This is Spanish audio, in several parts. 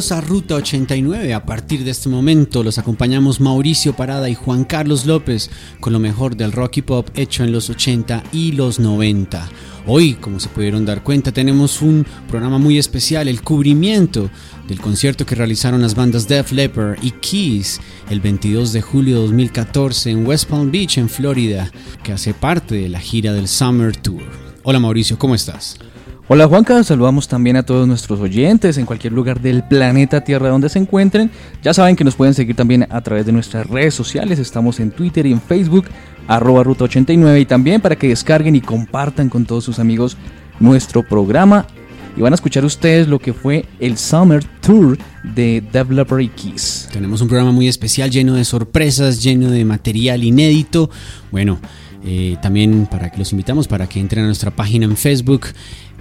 A Ruta 89. A partir de este momento los acompañamos Mauricio Parada y Juan Carlos López con lo mejor del rock y pop hecho en los 80 y los 90. Hoy, como se pudieron dar cuenta, tenemos un programa muy especial, el cubrimiento del concierto que realizaron las bandas Def Leppard y Keys el 22 de julio de 2014 en West Palm Beach, en Florida, que hace parte de la gira del Summer Tour. Hola Mauricio, ¿cómo estás? Hola Juanca, saludamos también a todos nuestros oyentes en cualquier lugar del planeta Tierra donde se encuentren. Ya saben que nos pueden seguir también a través de nuestras redes sociales, estamos en Twitter y en Facebook, arroba ruta 89 y también para que descarguen y compartan con todos sus amigos nuestro programa. Y van a escuchar ustedes lo que fue el Summer Tour de Developer Keys. Tenemos un programa muy especial lleno de sorpresas, lleno de material inédito. Bueno, eh, también para que los invitamos para que entren a nuestra página en Facebook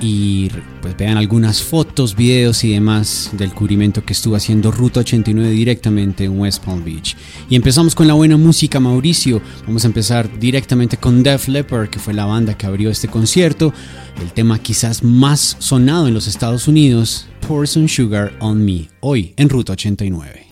y pues vean algunas fotos, videos y demás del cubrimiento que estuvo haciendo Ruta 89 directamente en West Palm Beach. Y empezamos con la buena música, Mauricio. Vamos a empezar directamente con Def Leppard, que fue la banda que abrió este concierto. El tema quizás más sonado en los Estados Unidos, Pour Some Sugar on Me, hoy en Ruta 89.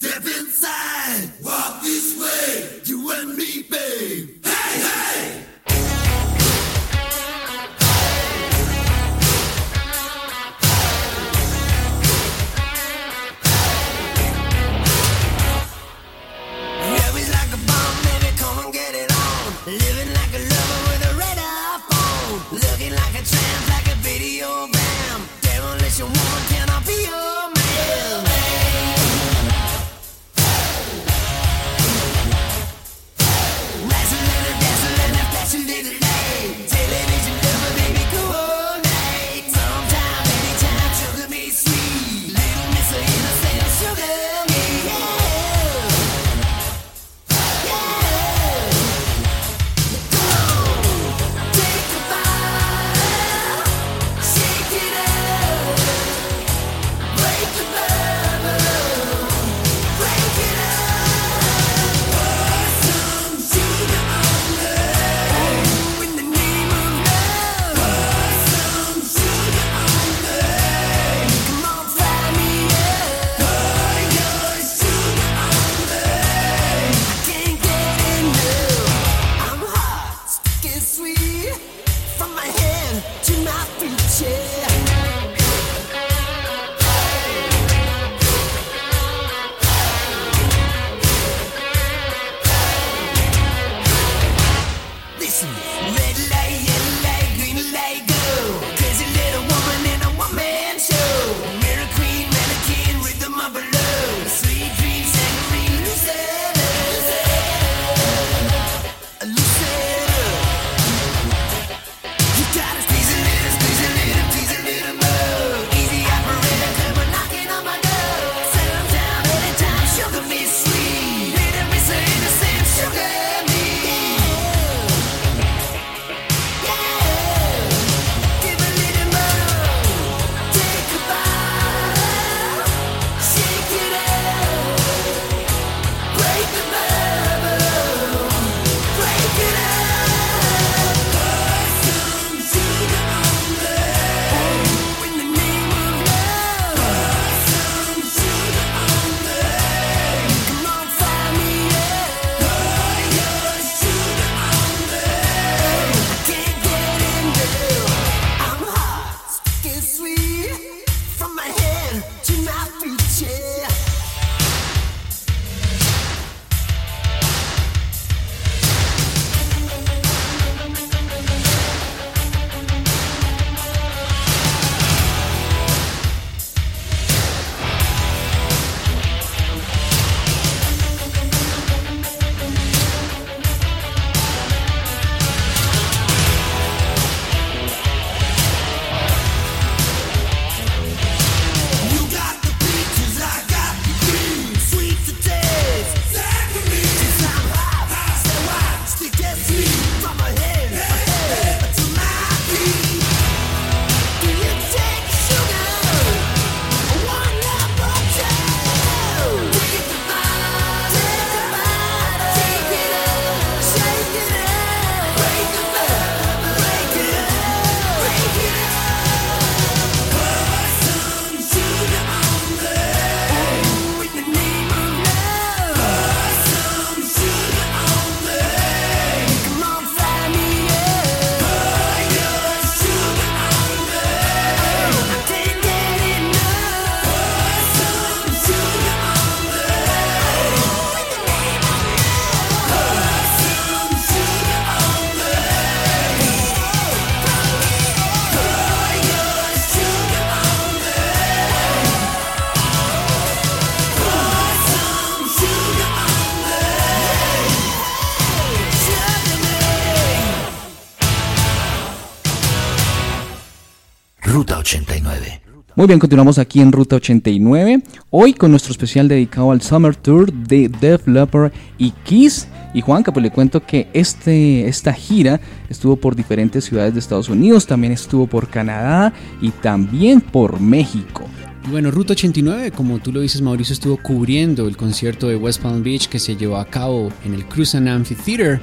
Muy bien, continuamos aquí en Ruta 89. Hoy con nuestro especial dedicado al Summer Tour de Def Leppard y Kiss. Y Juanca, pues le cuento que este, esta gira estuvo por diferentes ciudades de Estados Unidos, también estuvo por Canadá y también por México. Y bueno, Ruta 89, como tú lo dices, Mauricio estuvo cubriendo el concierto de West Palm Beach que se llevó a cabo en el Cruzan Amphitheater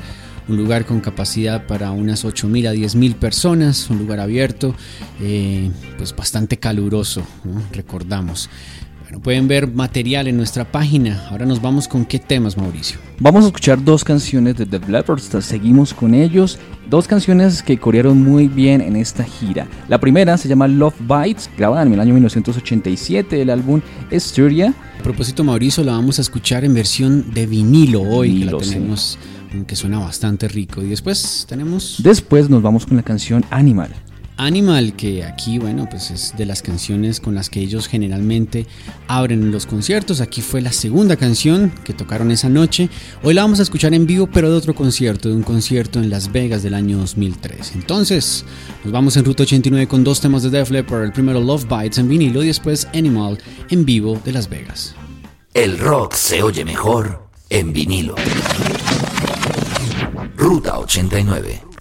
un lugar con capacidad para unas 8.000 a 10.000 personas, un lugar abierto, eh, pues bastante caluroso, recordamos. Bueno, pueden ver material en nuestra página. Ahora nos vamos con qué temas, Mauricio. Vamos a escuchar dos canciones de The Leppard, seguimos con ellos. Dos canciones que corrieron muy bien en esta gira. La primera se llama Love Bites, grabada en el año 1987, el álbum Esturia. A propósito, Mauricio, la vamos a escuchar en versión de vinilo hoy, que la tenemos que suena bastante rico. Y después tenemos... Después nos vamos con la canción Animal. Animal, que aquí, bueno, pues es de las canciones con las que ellos generalmente abren los conciertos. Aquí fue la segunda canción que tocaron esa noche. Hoy la vamos a escuchar en vivo, pero de otro concierto, de un concierto en Las Vegas del año 2003. Entonces, nos vamos en Ruta 89 con dos temas de Def Leppard. El primero Love Bites en vinilo y después Animal en vivo de Las Vegas. El rock se oye mejor en vinilo. Ruta 89.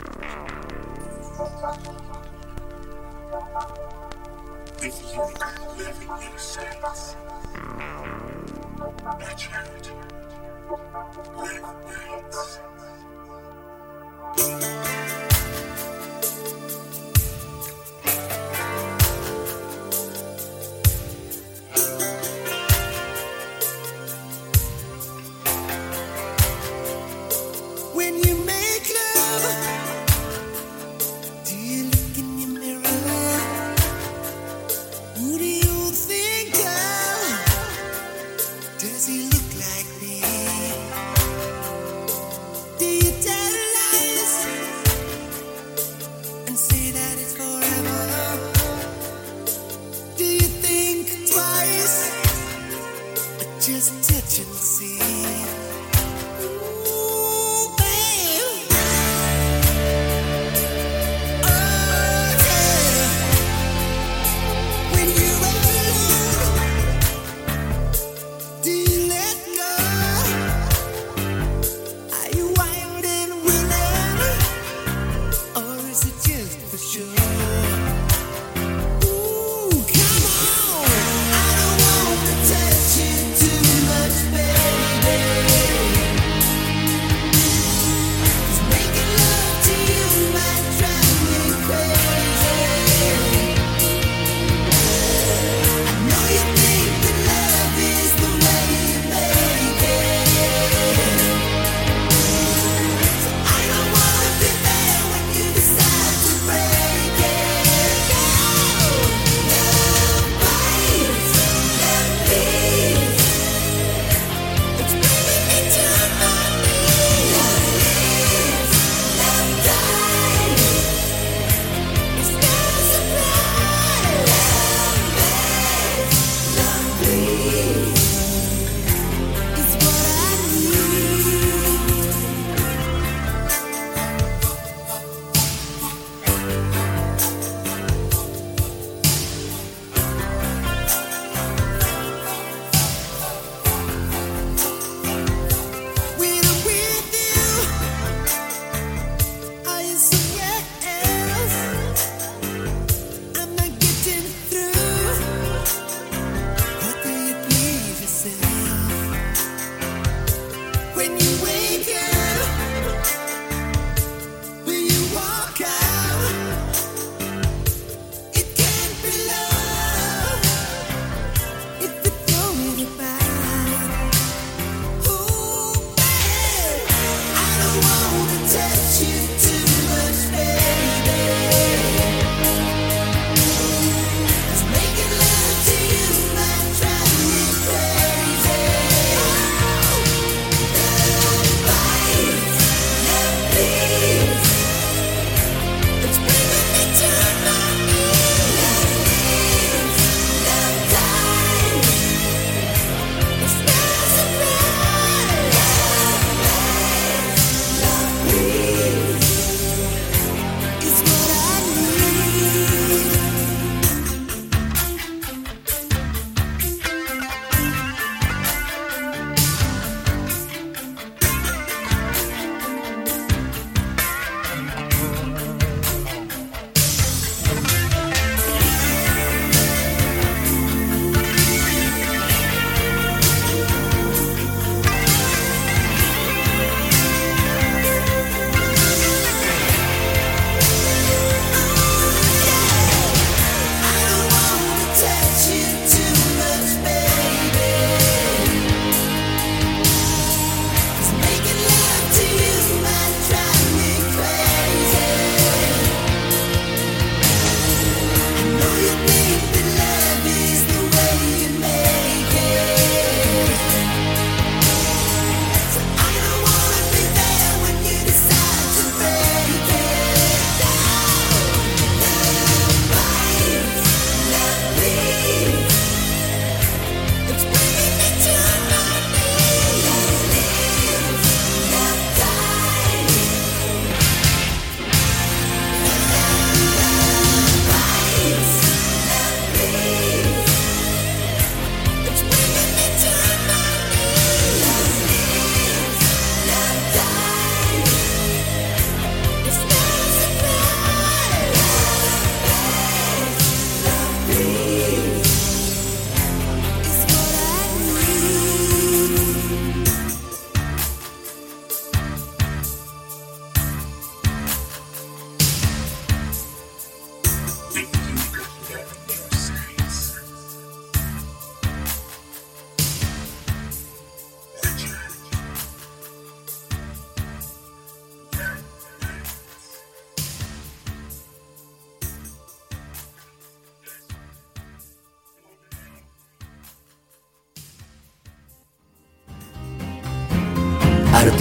just touch and see.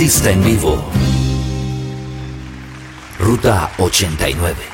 Artista en vivo. Ruta 89.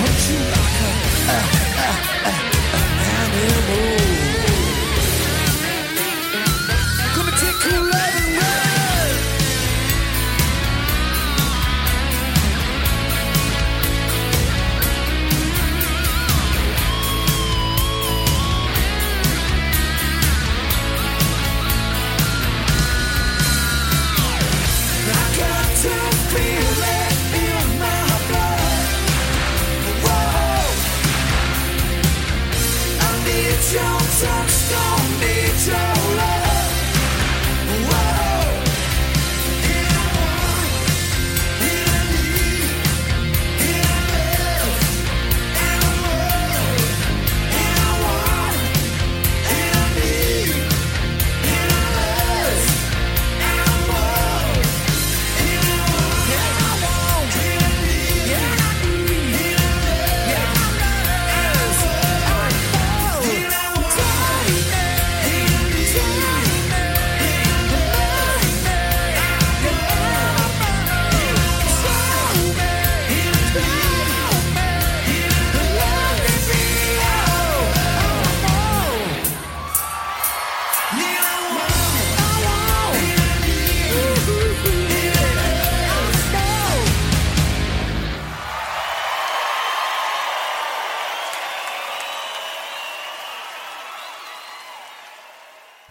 punch you like a, a, a, a an animal.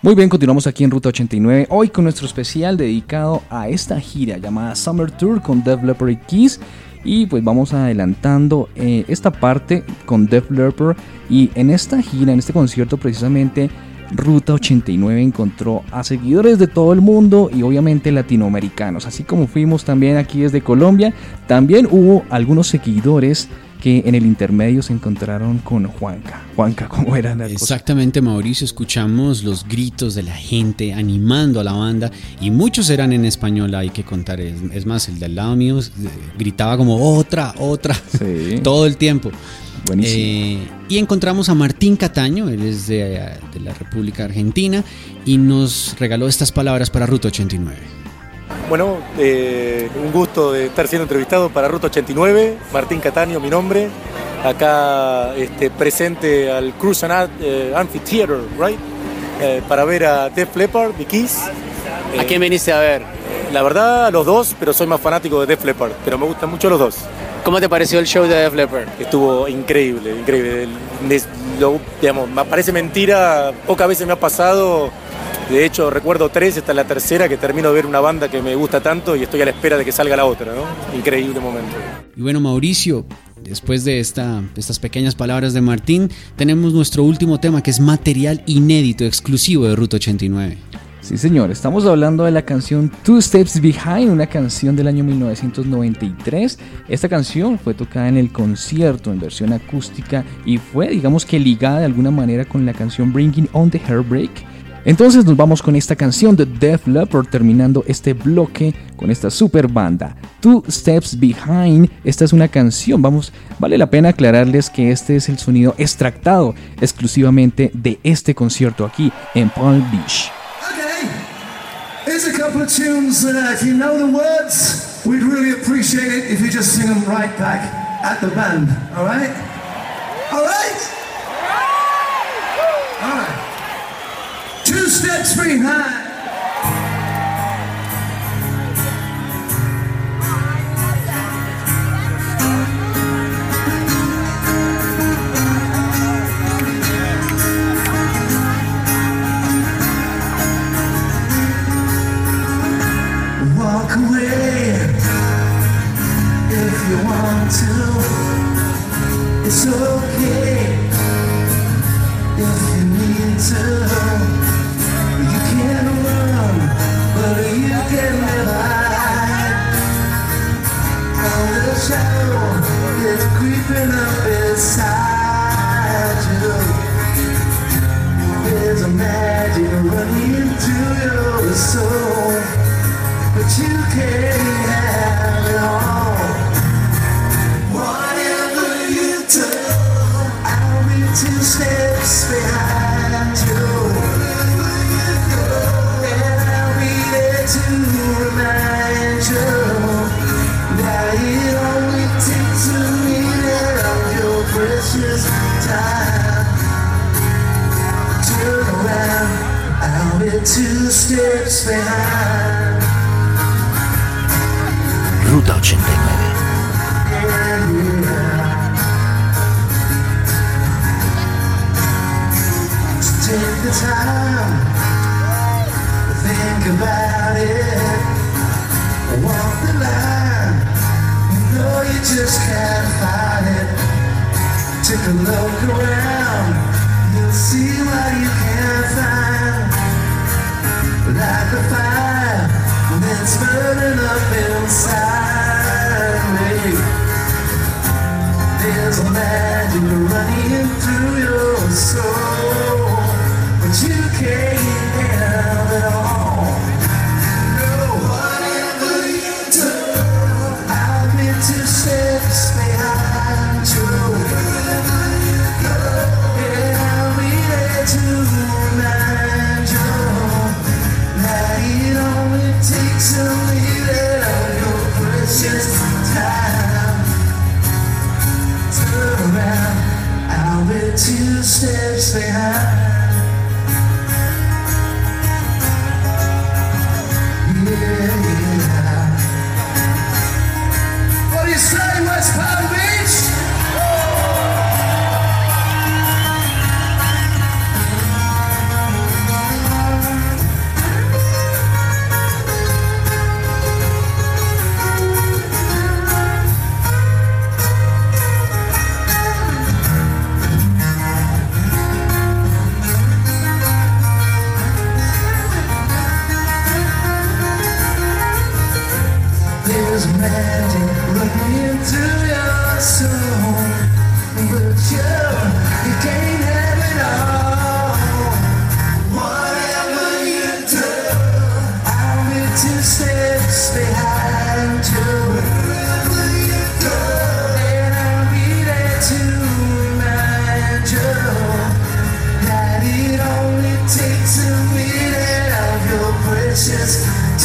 Muy bien, continuamos aquí en Ruta 89, hoy con nuestro especial dedicado a esta gira llamada Summer Tour con Def Leppard y Kiss. Y pues vamos adelantando eh, esta parte con Def Leppard. Y en esta gira, en este concierto precisamente, Ruta 89 encontró a seguidores de todo el mundo y obviamente latinoamericanos. Así como fuimos también aquí desde Colombia, también hubo algunos seguidores que en el intermedio se encontraron con Juanca. Juanca, ¿cómo era la Exactamente, Mauricio, escuchamos los gritos de la gente animando a la banda y muchos eran en español, hay que contar. Es, más, el del lado mío eh, gritaba como otra, otra, todo el tiempo. Buenísimo. Eh, y encontramos a Martín Cataño, él es de, de la República Argentina, y nos regaló estas palabras para Ruta 89. Bueno, eh, un gusto de estar siendo entrevistado para Ruta 89, Martín Cataño, mi nombre, acá este, presente al Cruise and eh, Amphitheater, right? Eh, para ver a Def Leppard, The Kiss. ¿A quién viniste a ver? La verdad, los dos, pero soy más fanático de Def Leppard, pero me gustan mucho los dos. ¿Cómo te pareció el show de Def Leppard? Estuvo increíble, increíble. Lo, digamos, me parece mentira, pocas veces me ha pasado. De hecho, recuerdo tres, esta es la tercera que termino de ver una banda que me gusta tanto y estoy a la espera de que salga la otra, ¿no? Increíble momento. Y bueno, Mauricio, después de, esta, de estas pequeñas palabras de Martín, tenemos nuestro último tema que es material inédito, exclusivo de Ruta 89. Sí, señor, estamos hablando de la canción Two Steps Behind, una canción del año 1993. Esta canción fue tocada en el concierto en versión acústica y fue, digamos que ligada de alguna manera con la canción Bringing on the Heartbreak. Entonces nos vamos con esta canción de Def Leppard terminando este bloque con esta super banda. Two Steps Behind, esta es una canción, vamos, vale la pena aclararles que este es el sonido extractado exclusivamente de este concierto aquí en Palm Beach. Couple of tunes that uh, if you know the words, we'd really appreciate it if you just sing them right back at the band, all right? All right? All right. Two steps behind. Look around, you'll see what you can't find. Like a fire that's burning up inside me. There's a magic running through your soul, but you can't steps behind. Yeah,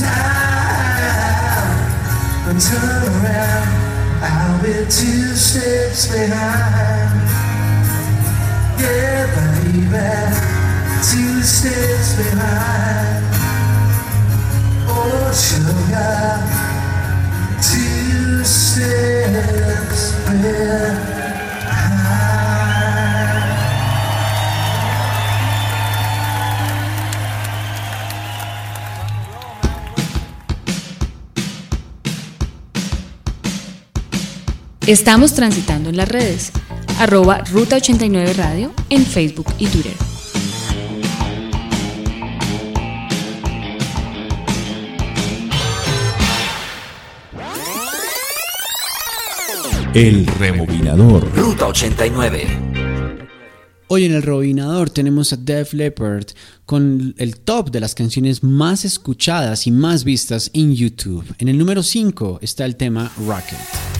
time. But turn around, I'll be two steps behind. Yeah, baby, two steps behind. Oh, sugar, two steps behind. Estamos transitando en las redes. Arroba Ruta 89 Radio en Facebook y Twitter. El rebobinador. Ruta 89. Hoy en el Robinador tenemos a Def Leppard con el top de las canciones más escuchadas y más vistas en YouTube. En el número 5 está el tema Rocket.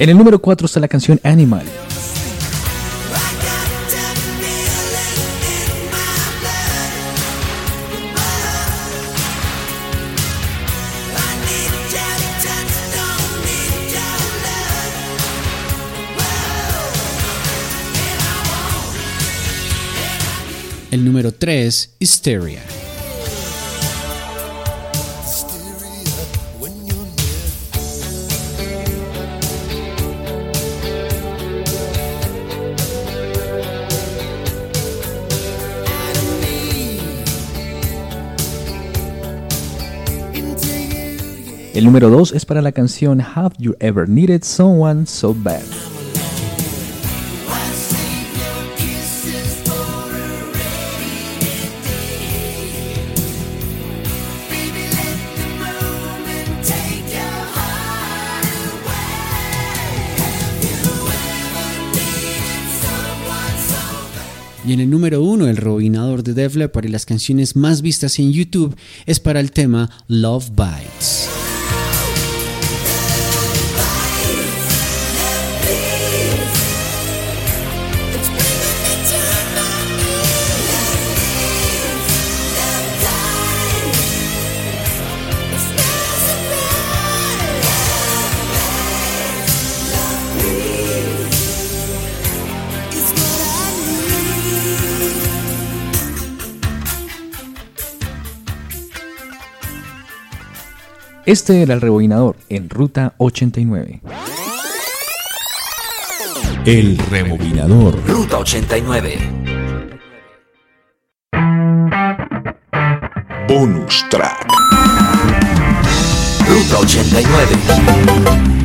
En el número 4 está la canción Animal. El número 3, Hysteria. El número 2 es para la canción Have You Ever Needed Someone So Bad. Y en el número 1, el robinador de Def Leppard y las canciones más vistas en YouTube es para el tema Love Bites. Este era el rebobinador en Ruta 89. El rebobinador. Ruta 89. Bonus track. Ruta 89.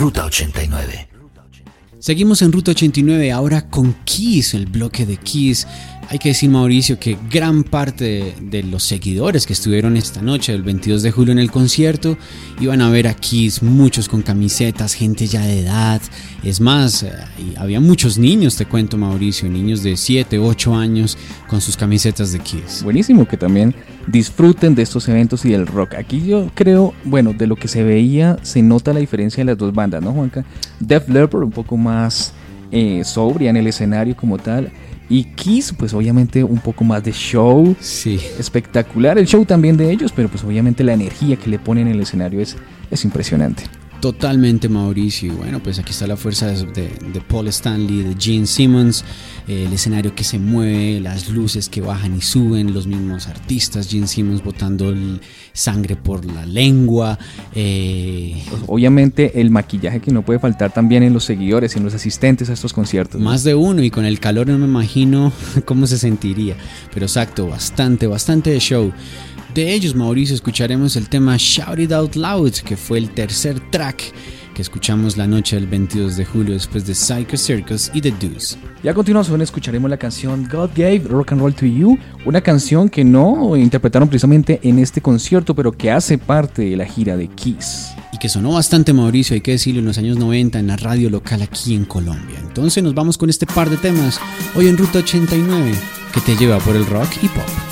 Ruta 89. Seguimos en Ruta 89 ahora con Kiss, el bloque de Kiss. Hay que decir, Mauricio, que gran parte de, los seguidores que estuvieron esta noche, el 22 de julio en el concierto, iban a ver a Kiss, muchos con camisetas, gente ya de edad. Es más, eh, había muchos niños, te cuento, Mauricio, niños de 7, 8 años con sus camisetas de Kiss. Buenísimo que también disfruten de estos eventos y del rock. Aquí yo creo, bueno, de lo que se veía, se nota la diferencia de las dos bandas, ¿no, Juanca? Def Leppard un poco más eh, sobria en el escenario como tal. Y Kiss, pues obviamente un poco más de show. Sí. Espectacular el show también de ellos, pero pues obviamente la energía que le ponen en el escenario es, es impresionante. Totalmente Mauricio. Y bueno, pues aquí está la fuerza de, Paul Stanley, de Gene Simmons, eh, el escenario que se mueve, las luces que bajan y suben, los mismos artistas, Gene Simmons botando el sangre por la lengua. eh, obviamente el maquillaje que no puede faltar también en los seguidores en los asistentes a estos conciertos. más de uno y con el calor no me imagino cómo se sentiría. Pero exacto, bastante, bastante de show. De ellos, Mauricio, escucharemos el tema Shout It Out Loud, que fue el tercer track que escuchamos la noche del 22 de julio después de Psycho Circus y The Deuce. Y a continuación escucharemos la canción God Gave Rock and Roll to You, una canción que no interpretaron precisamente en este concierto, pero que hace parte de la gira de Kiss. y que sonó bastante Mauricio, hay que decirlo, en los años 90 en la radio local aquí en Colombia. Entonces nos vamos con este par de temas hoy en Ruta 89 que te lleva por el rock y pop.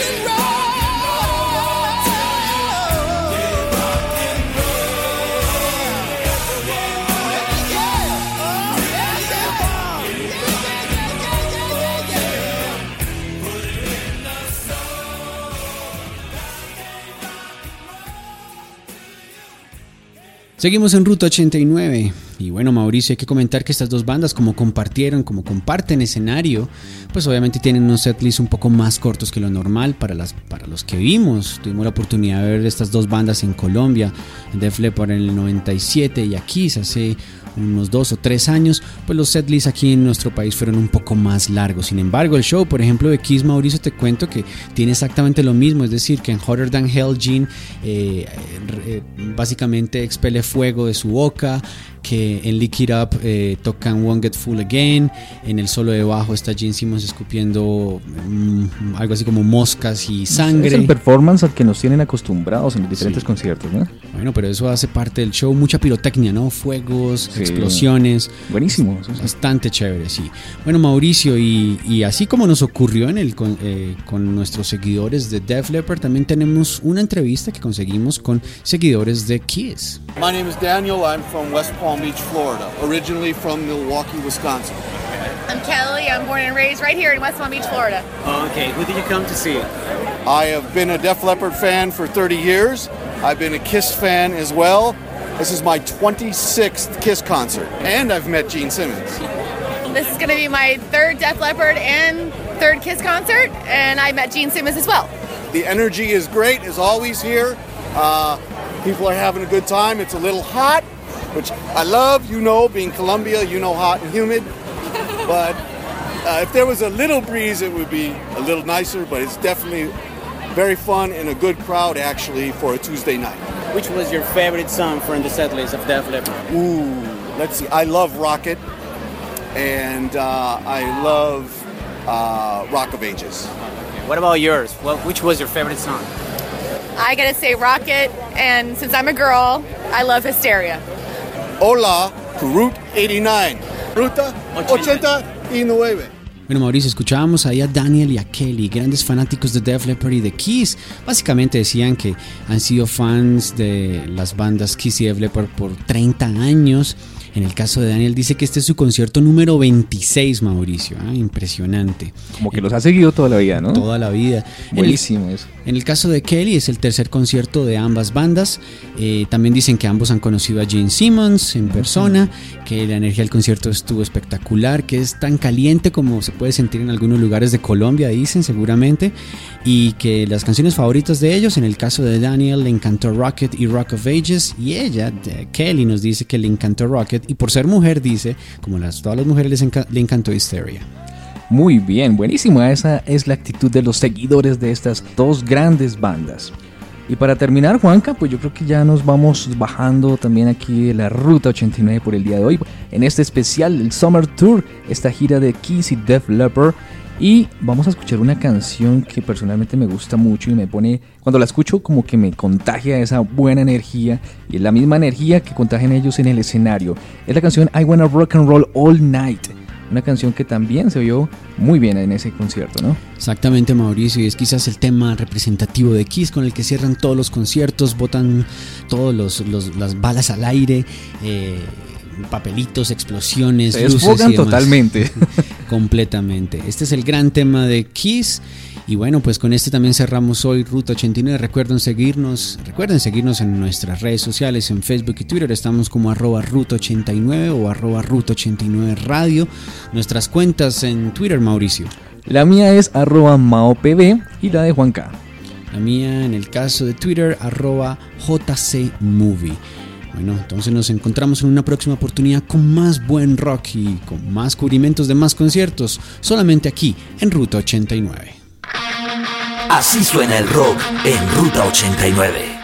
Rock Seguimos en Ruta 89. Y bueno, Mauricio, hay que comentar que estas dos bandas, como compartieron, como comparten escenario, pues obviamente tienen unos setlists un poco más cortos que lo normal para, las, para los que vimos. Tuvimos la oportunidad de ver estas dos bandas en Colombia, Def Leppard en el 97 y aquí hace unos dos o tres años, pues los setlists aquí en nuestro país fueron un poco más largos. Sin embargo, el show, por ejemplo, de Kiss Mauricio, te cuento que tiene exactamente lo mismo, es decir, que en Hotter Than Hell, Gene eh, eh, básicamente expele fuego de su boca, que en Lick It Up eh, tocan Won't Get Full Again, en el solo de bajo está Gene Simmons escupiendo mm, algo así como moscas y sangre. Es el performance al que nos tienen acostumbrados en los diferentes Sí. conciertos, ¿no? Bueno, pero eso hace parte del show, mucha pirotecnia, ¿no? Fuegos, Sí. explosiones. Buenísimo. eso sí. Bastante chévere, sí. Bueno, Mauricio, y, y así como nos ocurrió en el, con, eh, con nuestros seguidores de Def Leppard, también tenemos una entrevista que conseguimos con seguidores de Kiss. My name is Daniel. I'm from West Palm Beach, Florida, originally from Milwaukee, Wisconsin. I'm Kelly. I'm born and raised right here in West Palm Beach, Florida. Okay, who did you come to see? I have been a Def Leppard fan for 30 years. I've been a Kiss fan as well. This is my 26th Kiss concert, and I've met Gene Simmons. This is going to be my third Def Leppard and third Kiss concert, and I met Gene Simmons as well. The energy is great, as always here. Uh, people are having a good time. It's a little hot, which I love. You know, being Columbia, you know, hot and humid. But uh, if there was a little breeze, it would be a little nicer. But it's definitely very fun and a good crowd actually for a Tuesday night. Which was your favorite song from the set list of Def Leppard? Ooh, let's see. I love Rocket, and uh, I love uh, Rock of Ages. What about yours? What, which was your favorite song? I gotta say Rocket, and since I'm a girl, I love Hysteria. Hola Route 89. Ruta 89. Bueno, Mauricio, escuchábamos ahí a Daniel y a Kelly, grandes fanáticos de Def Leppard y de Kiss. Básicamente decían que han sido fans de las bandas Kiss y Def Leppard por 30 años. En el caso de Daniel dice que este es su concierto número 26, Mauricio. ¿ah? Impresionante. Como que los ha seguido toda la vida, ¿no? Toda la vida. Buenísimo en el, eso. En el caso de Kelly es el tercer concierto de ambas bandas. Eh, también dicen que ambos han conocido a Gene Simmons en persona, que la energía del concierto estuvo espectacular, que es tan caliente como se puede sentir en algunos lugares de Colombia, dicen seguramente, y que las canciones favoritas de ellos, en el caso de Daniel, le encantó Rocket y Rock of Ages, y ella, Kelly, nos dice que le encantó Rocket, y por ser mujer dice, como las, todas las mujeres les le encantó Hysteria. Muy bien, buenísimo. Esa es la actitud de los seguidores de estas dos grandes bandas. Y para terminar, Juanca, pues yo creo que ya nos vamos bajando también aquí de la Ruta 89 por el día de hoy. En este especial, el Summer Tour, esta gira de Kiss y Def Leppard. Y vamos a escuchar una canción que personalmente me gusta mucho y me pone, cuando la escucho, como que me contagia esa buena energía y es la misma energía que contagian ellos en el escenario. Es la canción I Wanna Rock and Roll All Night. Una canción que también se oyó muy bien en ese concierto, ¿no? Exactamente, Mauricio, y es quizás el tema representativo de Kiss con el que cierran todos los conciertos, botan todas los, las balas al aire, eh, papelitos, explosiones, se luces y demás. totalmente. Completamente. Este es el gran tema de Kiss. Y bueno, pues con este también cerramos hoy Ruta 89. Recuerden seguirnos, recuerden seguirnos en nuestras redes sociales, en Facebook y Twitter. Estamos como arroba Ruta 89 o arroba Ruta 89 Radio. Nuestras cuentas en Twitter, Mauricio. La mía es arroba maopb y la de Juanca. La mía en el caso de Twitter, arroba jcmovie. Bueno, entonces nos encontramos en una próxima oportunidad con más buen rock y con más cubrimientos de más conciertos, solamente aquí en Ruta 89. Así suena el rock en Ruta 89.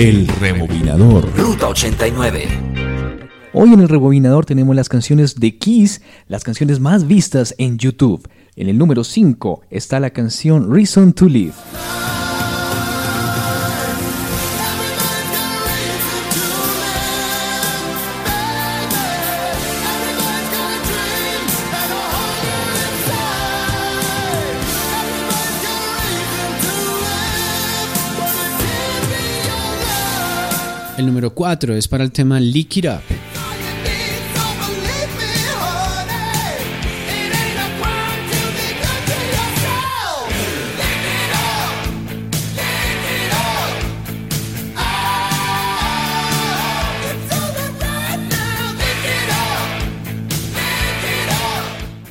El rebobinador. Ruta 89. Hoy en el rebobinador tenemos las canciones de Kiss, las canciones más vistas en YouTube. En el número 5 está la canción Reason to Live. El número 4 es para el tema Lick It Up.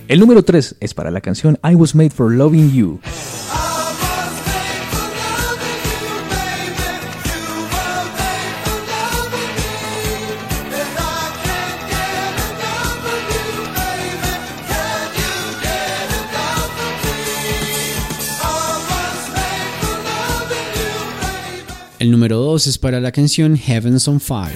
El número 3 es para la canción I Was Made for Loving You. El número 2 es para la canción Heavens on Fire.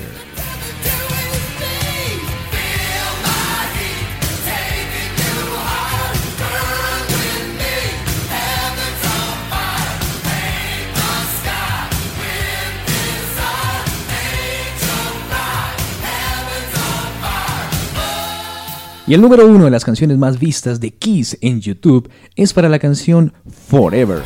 Y el número uno de las canciones más vistas de Kiss en YouTube es para la canción Forever.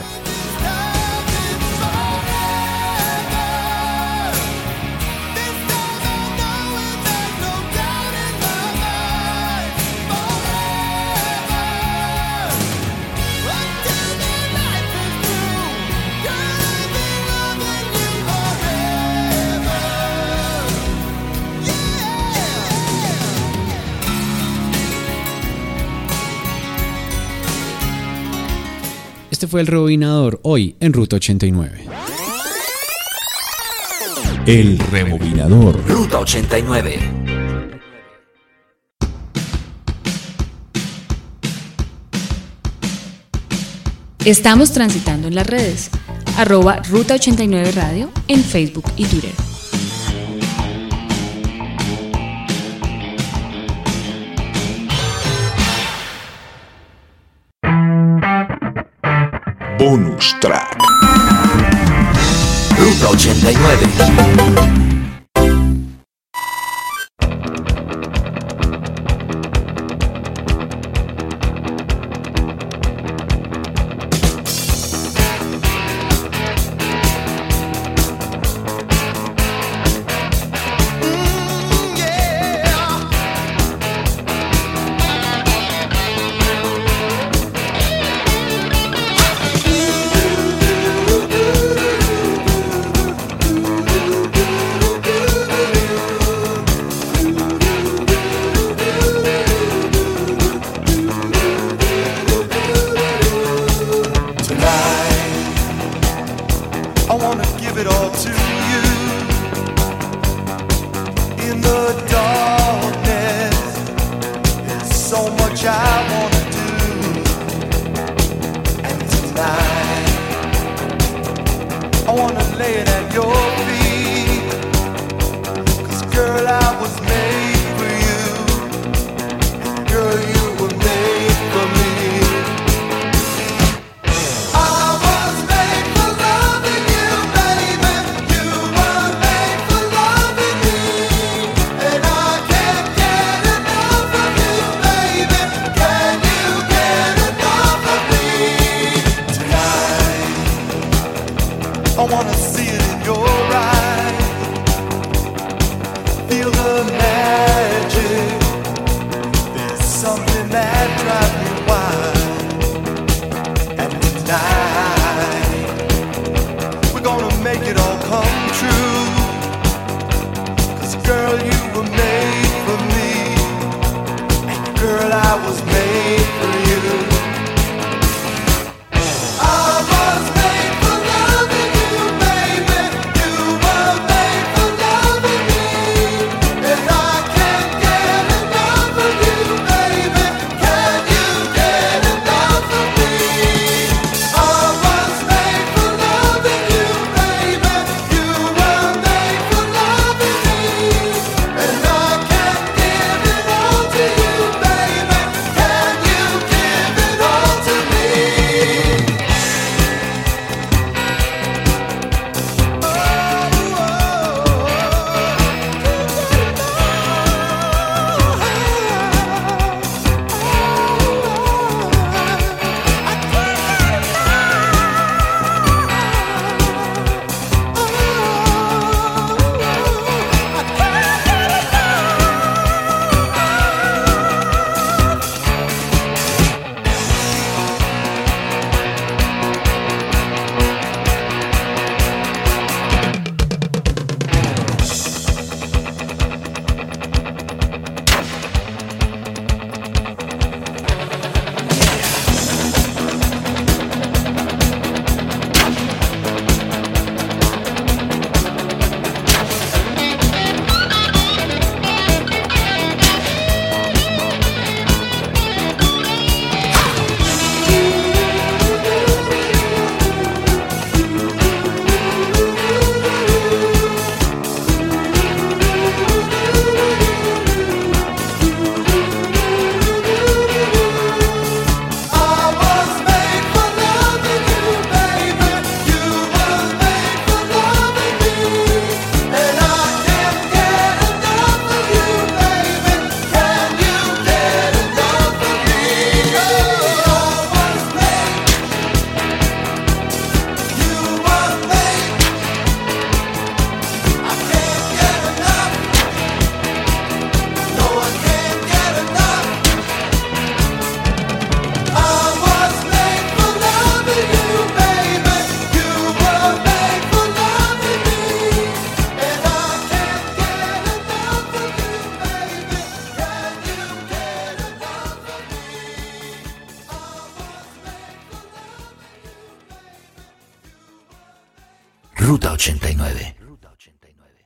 Este fue el rebobinador hoy en Ruta 89. El rebobinador. Ruta 89. Estamos transitando en las redes. Arroba Ruta 89 Radio en Facebook y Twitter. Bonus track. Ruta 89.